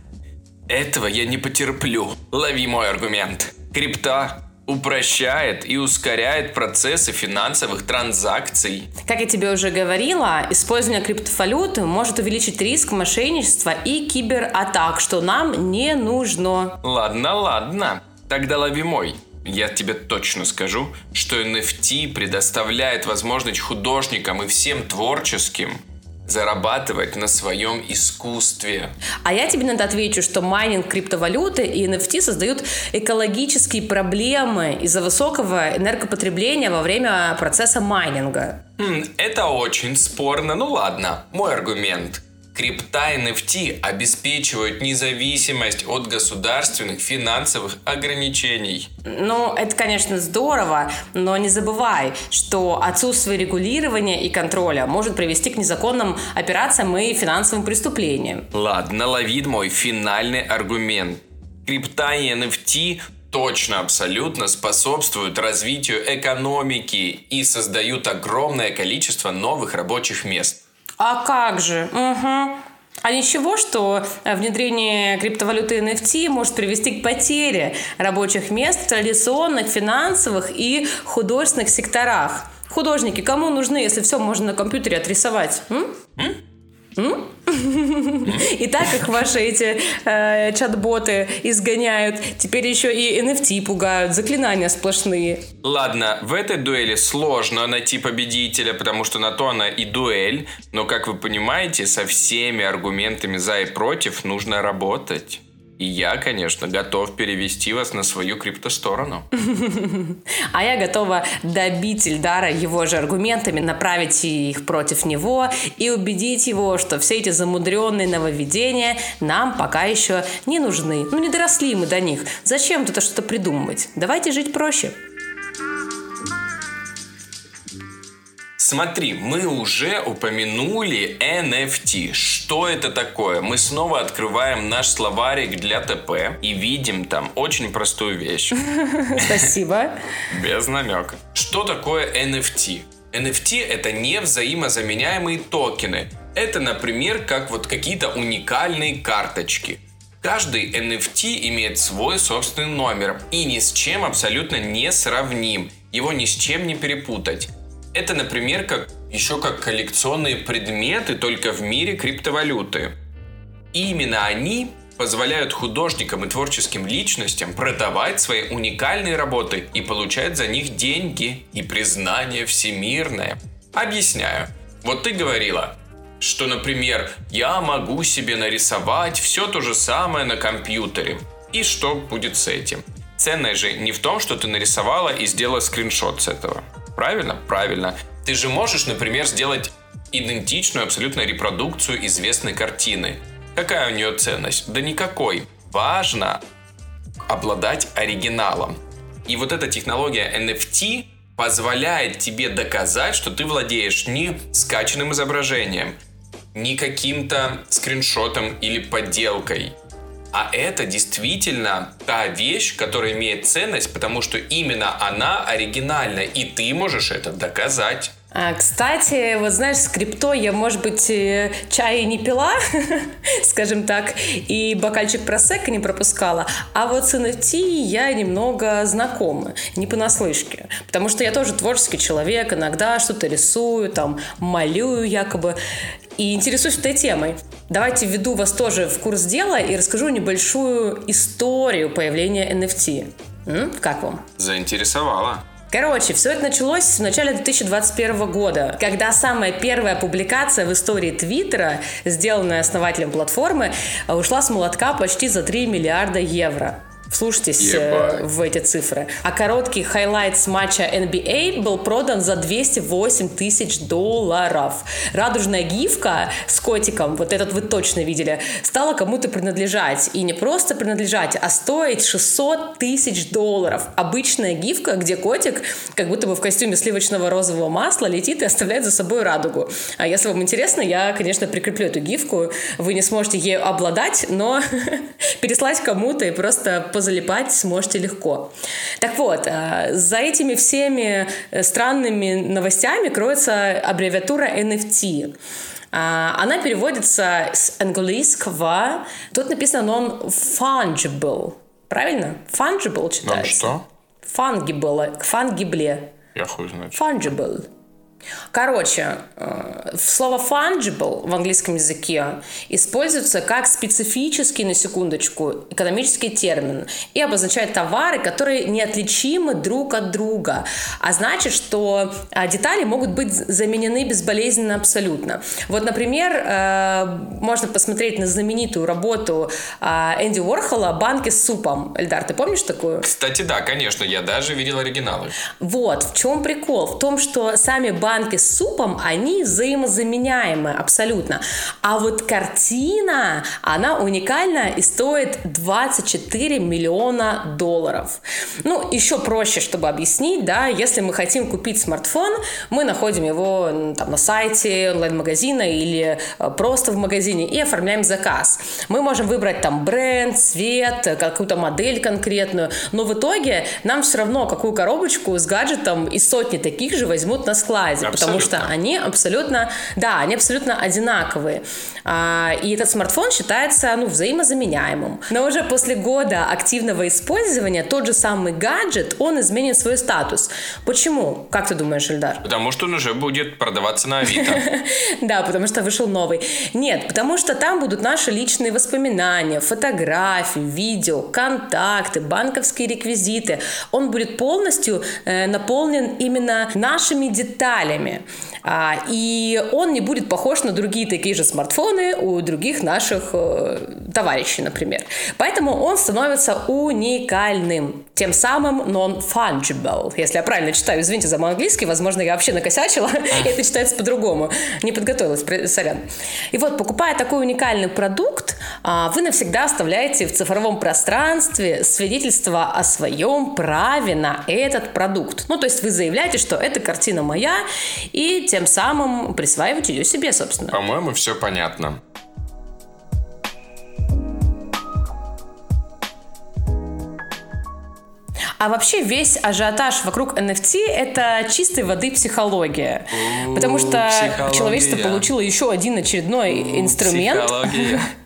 Этого я не потерплю. Лови мой аргумент. Крипта упрощает и ускоряет процессы финансовых транзакций. Как я тебе уже говорила, использование криптовалюты может увеличить риск мошенничества и кибератак, что нам не нужно. Ладно, ладно. Тогда лови мой. Я тебе точно скажу, что NFT предоставляет возможность художникам и всем творческим зарабатывать на своем искусстве. А я тебе надо отвечу, что майнинг криптовалюты и NFT создают экологические проблемы из-за высокого энергопотребления во время процесса майнинга. Хм, это очень спорно. Ну ладно, мой аргумент. Крипта NFT обеспечивают независимость от государственных финансовых ограничений. Ну, это, конечно, здорово, но не забывай, что отсутствие регулирования и контроля может привести к незаконным операциям и финансовым преступлениям. Ладно, лови мой финальный аргумент. Крипта и NFT точно абсолютно способствуют развитию экономики и создают огромное количество новых рабочих мест. А как же? Угу. А ничего, что э, внедрение криптовалюты NFT может привести к потере рабочих мест в традиционных финансовых и художественных секторах. Художники кому нужны, если все можно на компьютере отрисовать? М? И так как ваши эти э, чат-боты изгоняют, теперь еще и NFT пугают, заклинания сплошные. Ладно, в этой дуэли сложно найти победителя, потому что на то она и дуэль, но, как вы понимаете, со всеми аргументами за и против нужно работать. И я, конечно, готов перевести вас на свою криптосторону. А я готова добить Ильдара его же аргументами, направить их против него и убедить его, что все эти замудренные нововведения нам пока еще не нужны. Ну, не доросли мы до них. Зачем тут что-то придумывать? Давайте жить проще. Смотри, мы уже упомянули NFT. Что это такое? Мы снова открываем наш словарик для ТП и видим там очень простую вещь. Спасибо. Без намека. Что такое NFT? NFT это не взаимозаменяемые токены. Это, например, как вот какие-то уникальные карточки. Каждый NFT имеет свой собственный номер и ни с чем абсолютно не сравним. Его ни с чем не перепутать. Это, например, как, еще как коллекционные предметы, только в мире криптовалюты. И именно они позволяют художникам и творческим личностям продавать свои уникальные работы и получать за них деньги и признание всемирное. Объясняю. Вот ты говорила, что, например, я могу себе нарисовать все то же самое на компьютере. И что будет с этим? Ценное же не в том, что ты нарисовала и сделала скриншот с этого. Правильно? Правильно. Ты же можешь, например, сделать идентичную абсолютно репродукцию известной картины. Какая у нее ценность? Да никакой. Важно обладать оригиналом. И вот эта технология NFT позволяет тебе доказать, что ты владеешь не скачанным изображением, не каким-то скриншотом или подделкой, а это действительно та вещь, которая имеет ценность, потому что именно она оригинальна, и ты можешь это доказать. А, кстати, вот знаешь, с крипто я, может быть, э, чай не пила, скажем так, и бокальчик просека не пропускала, а вот с NFT я немного знакома, не понаслышке, потому что я тоже творческий человек, иногда что-то рисую, там, малюю якобы, и интересуюсь этой темой. Давайте введу вас тоже в курс дела и расскажу небольшую историю появления NFT. М? Как вам? Заинтересовала. Короче, все это началось в начале 2021 года, когда самая первая публикация в истории Твиттера, сделанная основателем платформы, ушла с молотка почти за 3 миллиарда евро. Вслушайтесь э, в эти цифры. А короткий highlight с матча NBA был продан за 208 тысяч долларов. Радужная гифка с котиком, вот этот вы точно видели, стала кому-то принадлежать. И не просто принадлежать, а стоить 600 тысяч долларов. Обычная гифка, где котик как будто бы в костюме сливочного розового масла летит и оставляет за собой радугу. А если вам интересно, я, конечно, прикреплю эту гифку. Вы не сможете ею обладать, но переслать кому-то и просто позалипать сможете легко. Так вот, э, за этими всеми э, странными новостями кроется аббревиатура NFT. А, она переводится с английского. Тут написано он fungible. Правильно? Fungible читается. Ну, что? Fungible. Fungible. Я хуй знаю. Fungible. Короче, э, слово fungible в английском языке используется как специфический, на секундочку, экономический термин и обозначает товары, которые неотличимы друг от друга. А значит, что а, детали могут быть заменены безболезненно абсолютно. Вот, например, э, можно посмотреть на знаменитую работу Энди Уорхола «Банки с супом». Эльдар, ты помнишь такую? Кстати, да, конечно, я даже видел оригиналы. Вот, в чем прикол? В том, что сами банки банки с супом, они взаимозаменяемы абсолютно. А вот картина, она уникальна и стоит 24 миллиона долларов. Ну, еще проще, чтобы объяснить, да, если мы хотим купить смартфон, мы находим его там на сайте онлайн-магазина или э, просто в магазине и оформляем заказ. Мы можем выбрать там бренд, цвет, какую-то модель конкретную, но в итоге нам все равно какую коробочку с гаджетом и сотни таких же возьмут на складе. Абсолютно. потому что они абсолютно, да, они абсолютно одинаковые. А, и этот смартфон считается, ну, взаимозаменяемым. Но уже после года активного использования тот же самый гаджет, он изменит свой статус. Почему? Как ты думаешь, Эльдар? Потому что он уже будет продаваться на Авито. Да, потому что вышел новый. Нет, потому что там будут наши личные воспоминания, фотографии, видео, контакты, банковские реквизиты. Он будет полностью э, наполнен именно нашими деталями. А, и он не будет похож на другие такие же смартфоны у других наших э, товарищей, например. Поэтому он становится уникальным, тем самым non-fungible. Если я правильно читаю, извините за мой английский, возможно, я вообще накосячила, и это читается по-другому. Не подготовилась, сорян. И вот, покупая такой уникальный продукт, а, вы навсегда оставляете в цифровом пространстве свидетельство о своем праве на этот продукт. Ну, то есть вы заявляете, что эта картина моя, и тем самым присваиваете ее себе, собственно. По-моему, все понятно. А вообще весь ажиотаж вокруг NFT — это чистой воды психология. Потому что человечество получило еще один очередной инструмент. Психология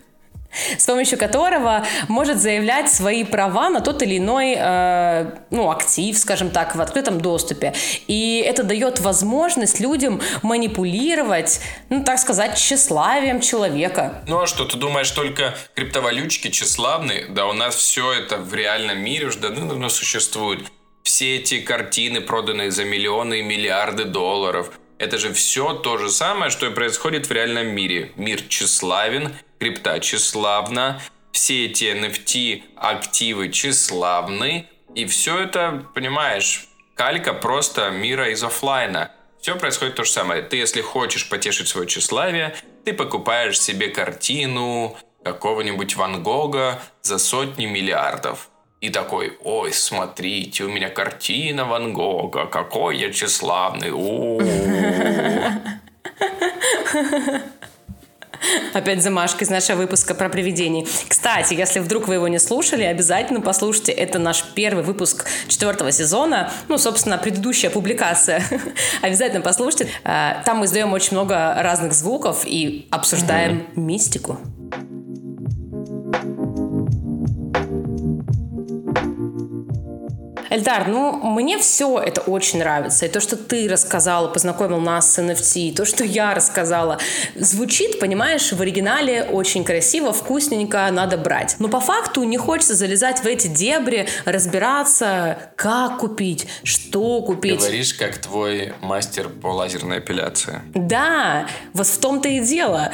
с помощью которого может заявлять свои права на тот или иной э, ну, актив, скажем так, в открытом доступе. И это дает возможность людям манипулировать, ну, так сказать, тщеславием человека. Ну а что, ты думаешь, только криптовалютчики тщеславны? Да у нас все это в реальном мире уже давно существует. Все эти картины, проданные за миллионы и миллиарды долларов, это же все то же самое, что и происходит в реальном мире. Мир тщеславен, крипта тщеславна, все эти NFT активы тщеславны, и все это, понимаешь, калька просто мира из офлайна. Все происходит то же самое. Ты, если хочешь потешить свое тщеславие, ты покупаешь себе картину какого-нибудь Ван Гога за сотни миллиардов. И такой, ой, смотрите, у меня картина Ван Гога, какой я тщеславный. Опять замашка из нашего выпуска про привидений. Кстати, если вдруг вы его не слушали, обязательно послушайте. Это наш первый выпуск четвертого сезона. Ну, собственно, предыдущая публикация. обязательно послушайте. Э, там мы издаем очень много разных звуков и обсуждаем mm-hmm. мистику. Эльдар, ну, мне все это очень нравится. И то, что ты рассказала, познакомил нас с NFT, и то, что я рассказала, звучит, понимаешь, в оригинале очень красиво, вкусненько, надо брать. Но по факту не хочется залезать в эти дебри, разбираться, как купить, что купить. Говоришь, как твой мастер по лазерной эпиляции. Да, вот в том-то и дело.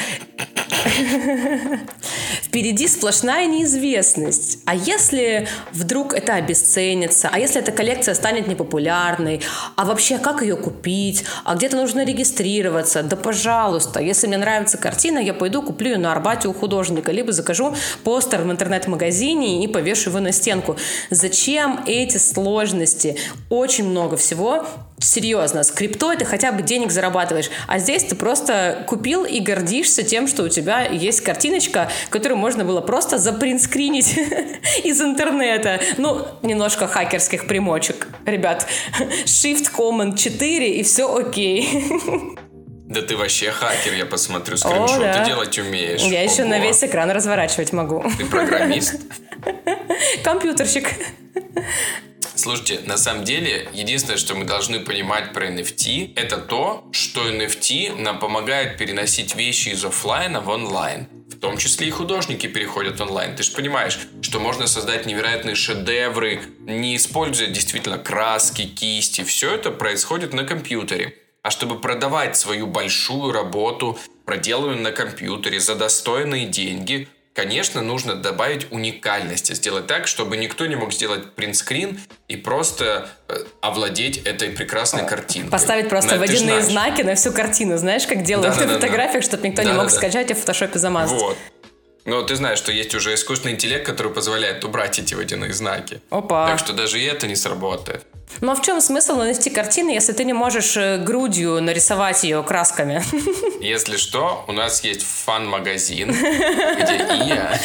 Впереди сплошная неизвестность. А если вдруг это обесценится? А если эта коллекция станет непопулярной? А вообще, как ее купить? А где-то нужно регистрироваться? Да пожалуйста, если мне нравится картина, я пойду куплю ее на Арбате у художника, либо закажу постер в интернет-магазине и повешу его на стенку. Зачем эти сложности? Очень много всего серьезно, с криптой ты хотя бы денег зарабатываешь, а здесь ты просто купил и гордишься тем, что у тебя есть картиночка, которую можно было просто запринскринить из интернета. Ну, немножко хакерских примочек. Ребят, Shift Command 4 и все окей. Да ты вообще хакер, я посмотрю, скриншоты О, да. делать умеешь. Я Ого. еще на весь экран разворачивать могу. Ты программист? Компьютерщик. Слушайте, на самом деле, единственное, что мы должны понимать про NFT, это то, что NFT нам помогает переносить вещи из офлайна в онлайн. В том числе и художники переходят онлайн. Ты же понимаешь, что можно создать невероятные шедевры, не используя действительно краски, кисти. Все это происходит на компьютере. А чтобы продавать свою большую работу, проделанную на компьютере за достойные деньги, конечно, нужно добавить уникальности, сделать так, чтобы никто не мог сделать принтскрин и просто э, овладеть этой прекрасной картинкой. Поставить просто на, водяные знаки на всю картину, знаешь, как делают да, да, в фотографиях, да. чтобы никто да, не мог да, скачать и в фотошопе замазать. Вот. Но ты знаешь, что есть уже искусственный интеллект, который позволяет убрать эти водяные знаки. Опа. Так что даже и это не сработает. Ну а в чем смысл нанести картины, если ты не можешь э, грудью нарисовать ее красками? Если что, у нас есть фан-магазин, где Ия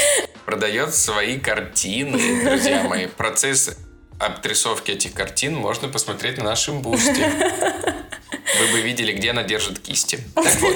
продает свои картины, друзья мои. Процесс отрисовки этих картин можно посмотреть на нашем бусте. Вы бы видели, где она держит кисти. Так вот.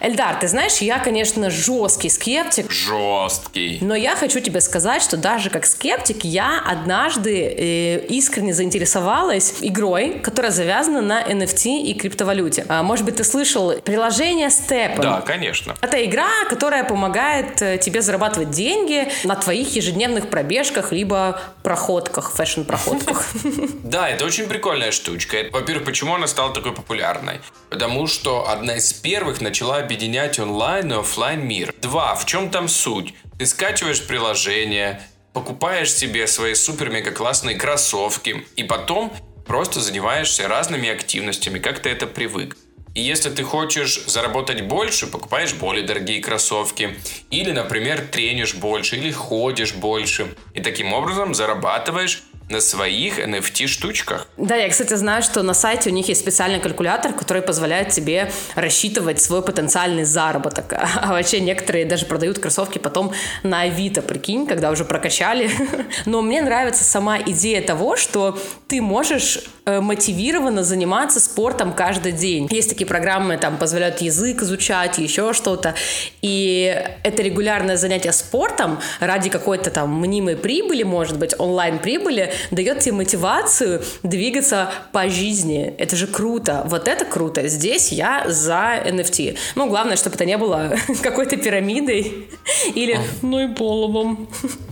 Эльдар, ты знаешь, я, конечно, жесткий скептик. Жесткий. Но я хочу тебе сказать, что даже как скептик я однажды э, искренне заинтересовалась игрой, которая завязана на NFT и криптовалюте. А, может быть, ты слышал приложение Step? Да, конечно. Это игра, которая помогает э, тебе зарабатывать деньги на твоих ежедневных пробежках либо проходках, фэшн-проходках. Да, это очень прикольная штучка. Во-первых, почему она стала такой популярной? Потому что одна из первых начала объединять онлайн и офлайн мир. Два. В чем там суть? Ты скачиваешь приложение, покупаешь себе свои супер-мега классные кроссовки и потом просто занимаешься разными активностями, как ты это привык. И если ты хочешь заработать больше, покупаешь более дорогие кроссовки. Или, например, тренишь больше, или ходишь больше. И таким образом зарабатываешь на своих NFT-штучках. Да, я, кстати, знаю, что на сайте у них есть специальный калькулятор, который позволяет тебе рассчитывать свой потенциальный заработок. А вообще некоторые даже продают кроссовки потом на Авито, прикинь, когда уже прокачали. Но мне нравится сама идея того, что ты можешь э, мотивированно заниматься спортом каждый день. Есть такие программы, там позволяют язык изучать, еще что-то. И это регулярное занятие спортом ради какой-то там мнимой прибыли, может быть, онлайн-прибыли, дает тебе мотивацию двигаться по жизни. Это же круто. Вот это круто. Здесь я за NFT. Ну, главное, чтобы это не было какой-то пирамидой или ну и половом.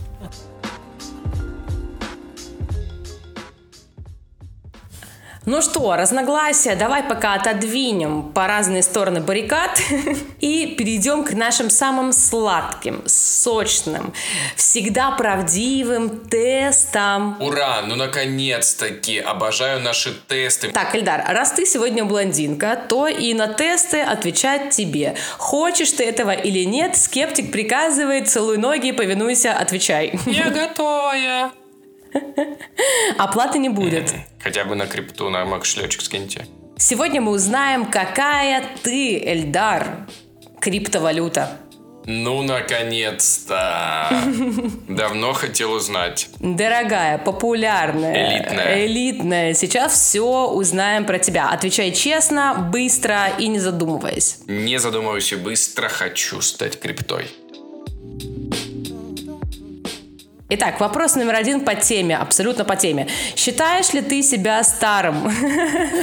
Ну что, разногласия давай пока отодвинем по разные стороны баррикад и перейдем к нашим самым сладким, сочным, всегда правдивым тестам. Ура, ну наконец-таки, обожаю наши тесты. Так, Эльдар, раз ты сегодня блондинка, то и на тесты отвечать тебе. Хочешь ты этого или нет, скептик приказывает, целуй ноги, повинуйся, отвечай. Я готовая. Оплаты не будет. Хотя бы на крипту, на макшлечек скиньте. Сегодня мы узнаем, какая ты, Эльдар, криптовалюта. Ну, наконец-то. Давно хотел узнать. Дорогая, популярная, Элитная. элитная. Сейчас все узнаем про тебя. Отвечай честно, быстро и не задумываясь. Не задумываюсь и быстро хочу стать криптой. Итак, вопрос номер один по теме, абсолютно по теме. Считаешь ли ты себя старым?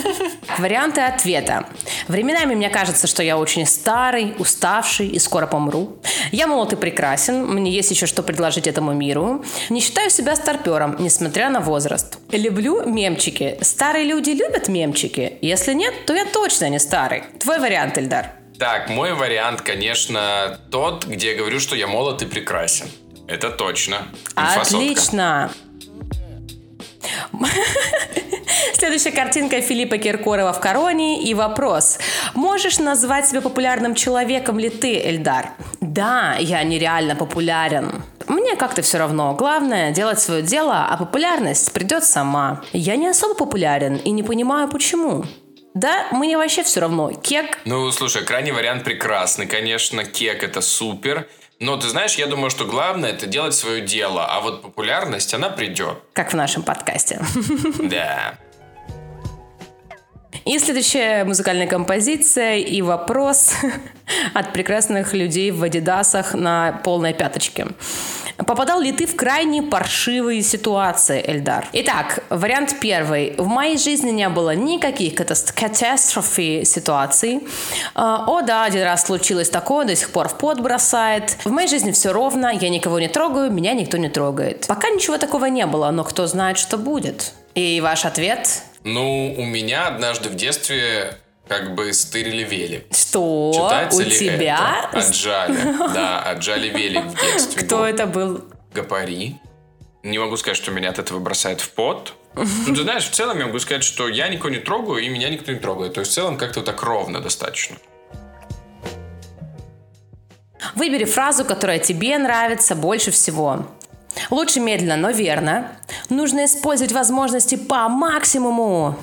Варианты ответа. Временами мне кажется, что я очень старый, уставший и скоро помру. Я молод и прекрасен, мне есть еще что предложить этому миру. Не считаю себя старпером, несмотря на возраст. Люблю мемчики. Старые люди любят мемчики? Если нет, то я точно не старый. Твой вариант, Эльдар. Так, мой вариант, конечно, тот, где я говорю, что я молод и прекрасен. Это точно. Инфосотка. Отлично. Следующая картинка Филиппа Киркорова в короне и вопрос. Можешь назвать себя популярным человеком ли ты, Эльдар? Да, я нереально популярен. Мне как-то все равно. Главное делать свое дело, а популярность придет сама. Я не особо популярен и не понимаю почему. Да, мне вообще все равно. Кек. Ну, слушай, крайний вариант прекрасный. Конечно, кек это супер. Но ты знаешь, я думаю, что главное это делать свое дело, а вот популярность, она придет. Как в нашем подкасте. Да. И следующая музыкальная композиция и вопрос от прекрасных людей в адидасах на полной пяточке. Попадал ли ты в крайне паршивые ситуации, Эльдар? Итак, вариант первый. В моей жизни не было никаких катастрофи ситуаций. А, О, да, один раз случилось такое, до сих пор в пот бросает. В моей жизни все ровно, я никого не трогаю, меня никто не трогает. Пока ничего такого не было, но кто знает, что будет. И ваш ответ? Ну, у меня однажды в детстве как бы стырили велик. Что? У ли тебя? это? Отжали. Да, отжали велик в детстве. Кто был. это был? Гапари. Не могу сказать, что меня от этого бросает в пот. Ну, ты знаешь, в целом я могу сказать, что я никого не трогаю, и меня никто не трогает. То есть, в целом, как-то вот так ровно достаточно. Выбери фразу, которая тебе нравится больше всего. Лучше медленно, но верно. Нужно использовать возможности по максимуму.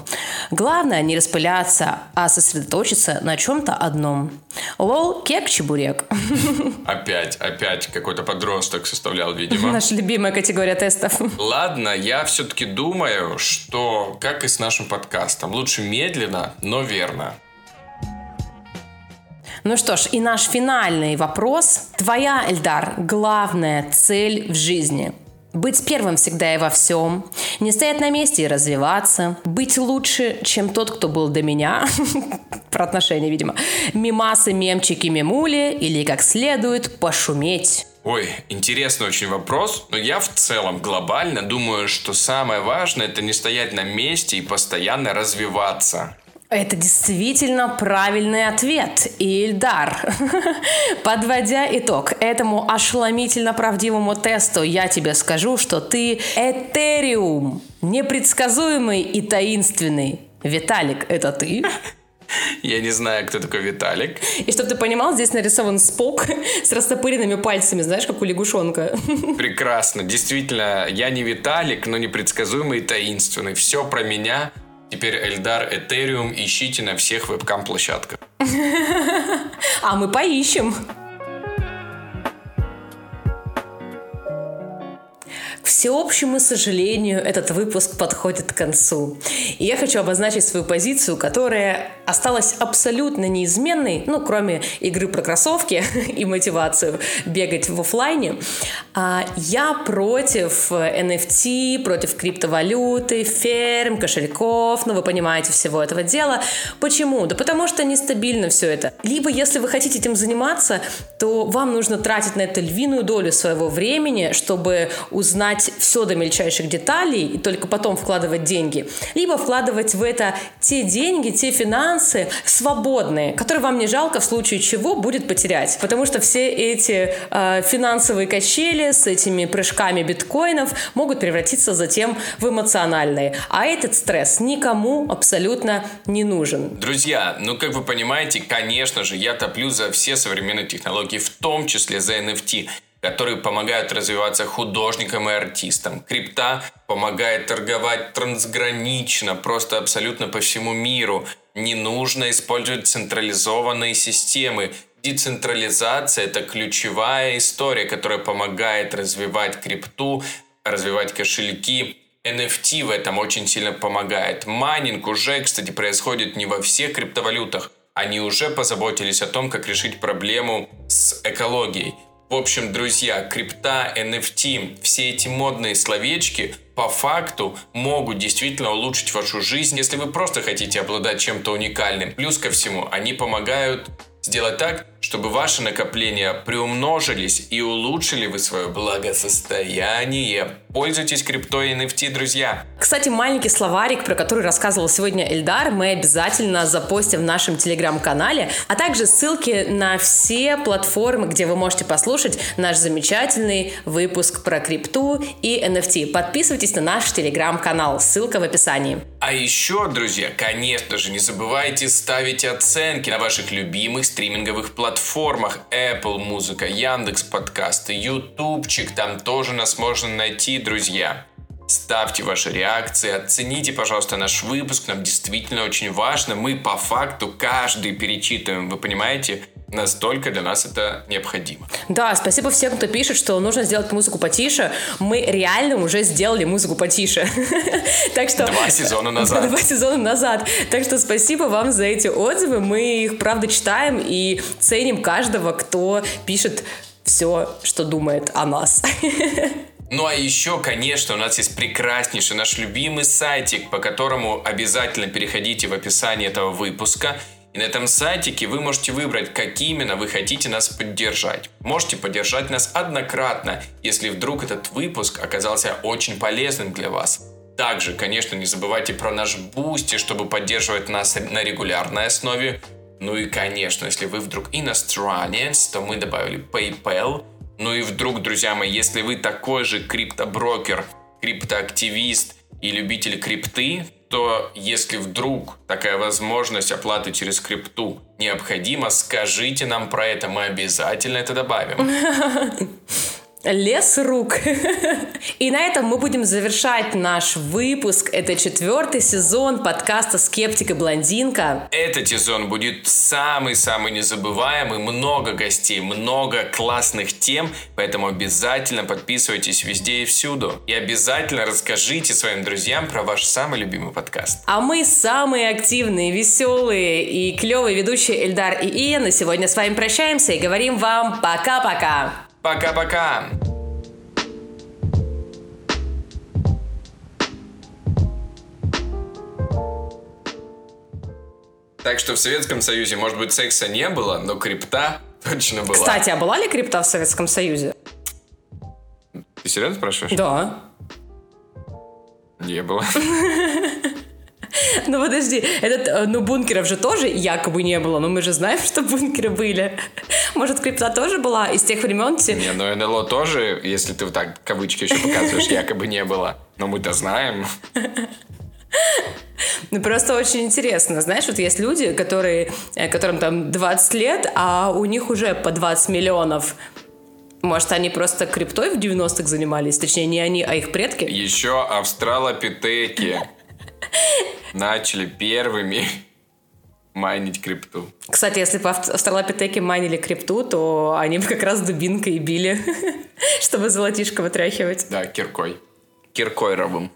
Главное не распыляться, а сосредоточиться на чем-то одном. Лол, кек, чебурек. Опять, опять какой-то подросток составлял, видимо. Наша любимая категория тестов. Ладно, я все-таки думаю, что, как и с нашим подкастом, лучше медленно, но верно. Ну что ж, и наш финальный вопрос. Твоя, Эльдар, главная цель в жизни? Быть первым всегда и во всем, не стоять на месте и развиваться, быть лучше, чем тот, кто был до меня, про отношения, видимо, мимасы, мемчики, мемули или как следует пошуметь. Ой, интересный очень вопрос, но я в целом глобально думаю, что самое важное это не стоять на месте и постоянно развиваться. Это действительно правильный ответ, Ильдар. Подводя итог этому ошеломительно правдивому тесту, я тебе скажу, что ты Этериум, непредсказуемый и таинственный. Виталик, это ты? Я не знаю, кто такой Виталик. И чтобы ты понимал, здесь нарисован спок с растопыренными пальцами, знаешь, как у лягушонка. Прекрасно. Действительно, я не Виталик, но непредсказуемый и таинственный. Все про меня Теперь Эльдар Этериум ищите на всех вебкам-площадках. А мы поищем. Всеобщему сожалению, этот выпуск подходит к концу. И я хочу обозначить свою позицию, которая осталась абсолютно неизменной, ну, кроме игры про кроссовки и мотивацию бегать в офлайне. А я против NFT, против криптовалюты, ферм, кошельков, ну, вы понимаете, всего этого дела. Почему? Да потому что нестабильно все это. Либо, если вы хотите этим заниматься, то вам нужно тратить на это львиную долю своего времени, чтобы узнать знать все до мельчайших деталей и только потом вкладывать деньги, либо вкладывать в это те деньги, те финансы свободные, которые вам не жалко в случае чего будет потерять. Потому что все эти э, финансовые качели с этими прыжками биткоинов могут превратиться затем в эмоциональные. А этот стресс никому абсолютно не нужен. Друзья, ну как вы понимаете, конечно же, я топлю за все современные технологии, в том числе за NFT которые помогают развиваться художникам и артистам. Крипта помогает торговать трансгранично, просто абсолютно по всему миру. Не нужно использовать централизованные системы. Децентрализация – это ключевая история, которая помогает развивать крипту, развивать кошельки, NFT в этом очень сильно помогает. Майнинг уже, кстати, происходит не во всех криптовалютах. Они уже позаботились о том, как решить проблему с экологией. В общем, друзья, крипта, NFT, все эти модные словечки по факту могут действительно улучшить вашу жизнь, если вы просто хотите обладать чем-то уникальным. Плюс ко всему, они помогают сделать так, чтобы ваши накопления приумножились и улучшили вы свое благосостояние. Пользуйтесь криптой и NFT, друзья. Кстати, маленький словарик, про который рассказывал сегодня Эльдар, мы обязательно запостим в нашем телеграм-канале, а также ссылки на все платформы, где вы можете послушать наш замечательный выпуск про крипту и NFT. Подписывайтесь на наш телеграм-канал, ссылка в описании. А еще, друзья, конечно же, не забывайте ставить оценки на ваших любимых стриминговых платформах платформах Apple Музыка, Яндекс Подкасты, Ютубчик, там тоже нас можно найти, друзья. Ставьте ваши реакции, оцените, пожалуйста, наш выпуск, нам действительно очень важно. Мы по факту каждый перечитываем, вы понимаете? Настолько для нас это необходимо. Да, спасибо всем, кто пишет, что нужно сделать музыку потише. Мы реально уже сделали музыку потише. Так что... Два сезона назад. Два сезона назад. Так что спасибо вам за эти отзывы. Мы их, правда, читаем и ценим каждого, кто пишет все, что думает о нас. Ну а еще, конечно, у нас есть прекраснейший наш любимый сайтик, по которому обязательно переходите в описание этого выпуска и на этом сайтике вы можете выбрать, как именно вы хотите нас поддержать. Можете поддержать нас однократно, если вдруг этот выпуск оказался очень полезным для вас. Также, конечно, не забывайте про наш Boosty, чтобы поддерживать нас на регулярной основе. Ну и, конечно, если вы вдруг иностранец, то мы добавили PayPal. Ну и вдруг, друзья мои, если вы такой же криптоброкер, криптоактивист и любитель крипты, то если вдруг такая возможность оплаты через крипту необходима, скажите нам про это, мы обязательно это добавим. Лес рук. И на этом мы будем завершать наш выпуск. Это четвертый сезон подкаста «Скептик и блондинка». Этот сезон будет самый-самый незабываемый. Много гостей, много классных тем. Поэтому обязательно подписывайтесь везде и всюду. И обязательно расскажите своим друзьям про ваш самый любимый подкаст. А мы самые активные, веселые и клевые ведущие Эльдар и Иена. Сегодня с вами прощаемся и говорим вам пока-пока. Пока-пока! Так что в Советском Союзе, может быть, секса не было, но крипта точно была. Кстати, а была ли крипта в Советском Союзе? Ты серьезно спрашиваешь? Да. Не было. Ну подожди, этот, э, ну бункеров же тоже якобы не было, но мы же знаем, что бункеры были. Может, крипта тоже была из тех времен? Не, ну НЛО тоже, если ты вот так кавычки еще показываешь, якобы не было. Но мы-то знаем. Ну, просто очень интересно. Знаешь, вот есть люди, которые, э, которым там 20 лет, а у них уже по 20 миллионов. Может, они просто криптой в 90-х занимались? Точнее, не они, а их предки? Еще австралопитеки начали первыми майнить крипту. Кстати, если бы австралопитеки майнили крипту, то они бы как раз дубинкой били, чтобы золотишко вытряхивать. Да, киркой. Киркой робом.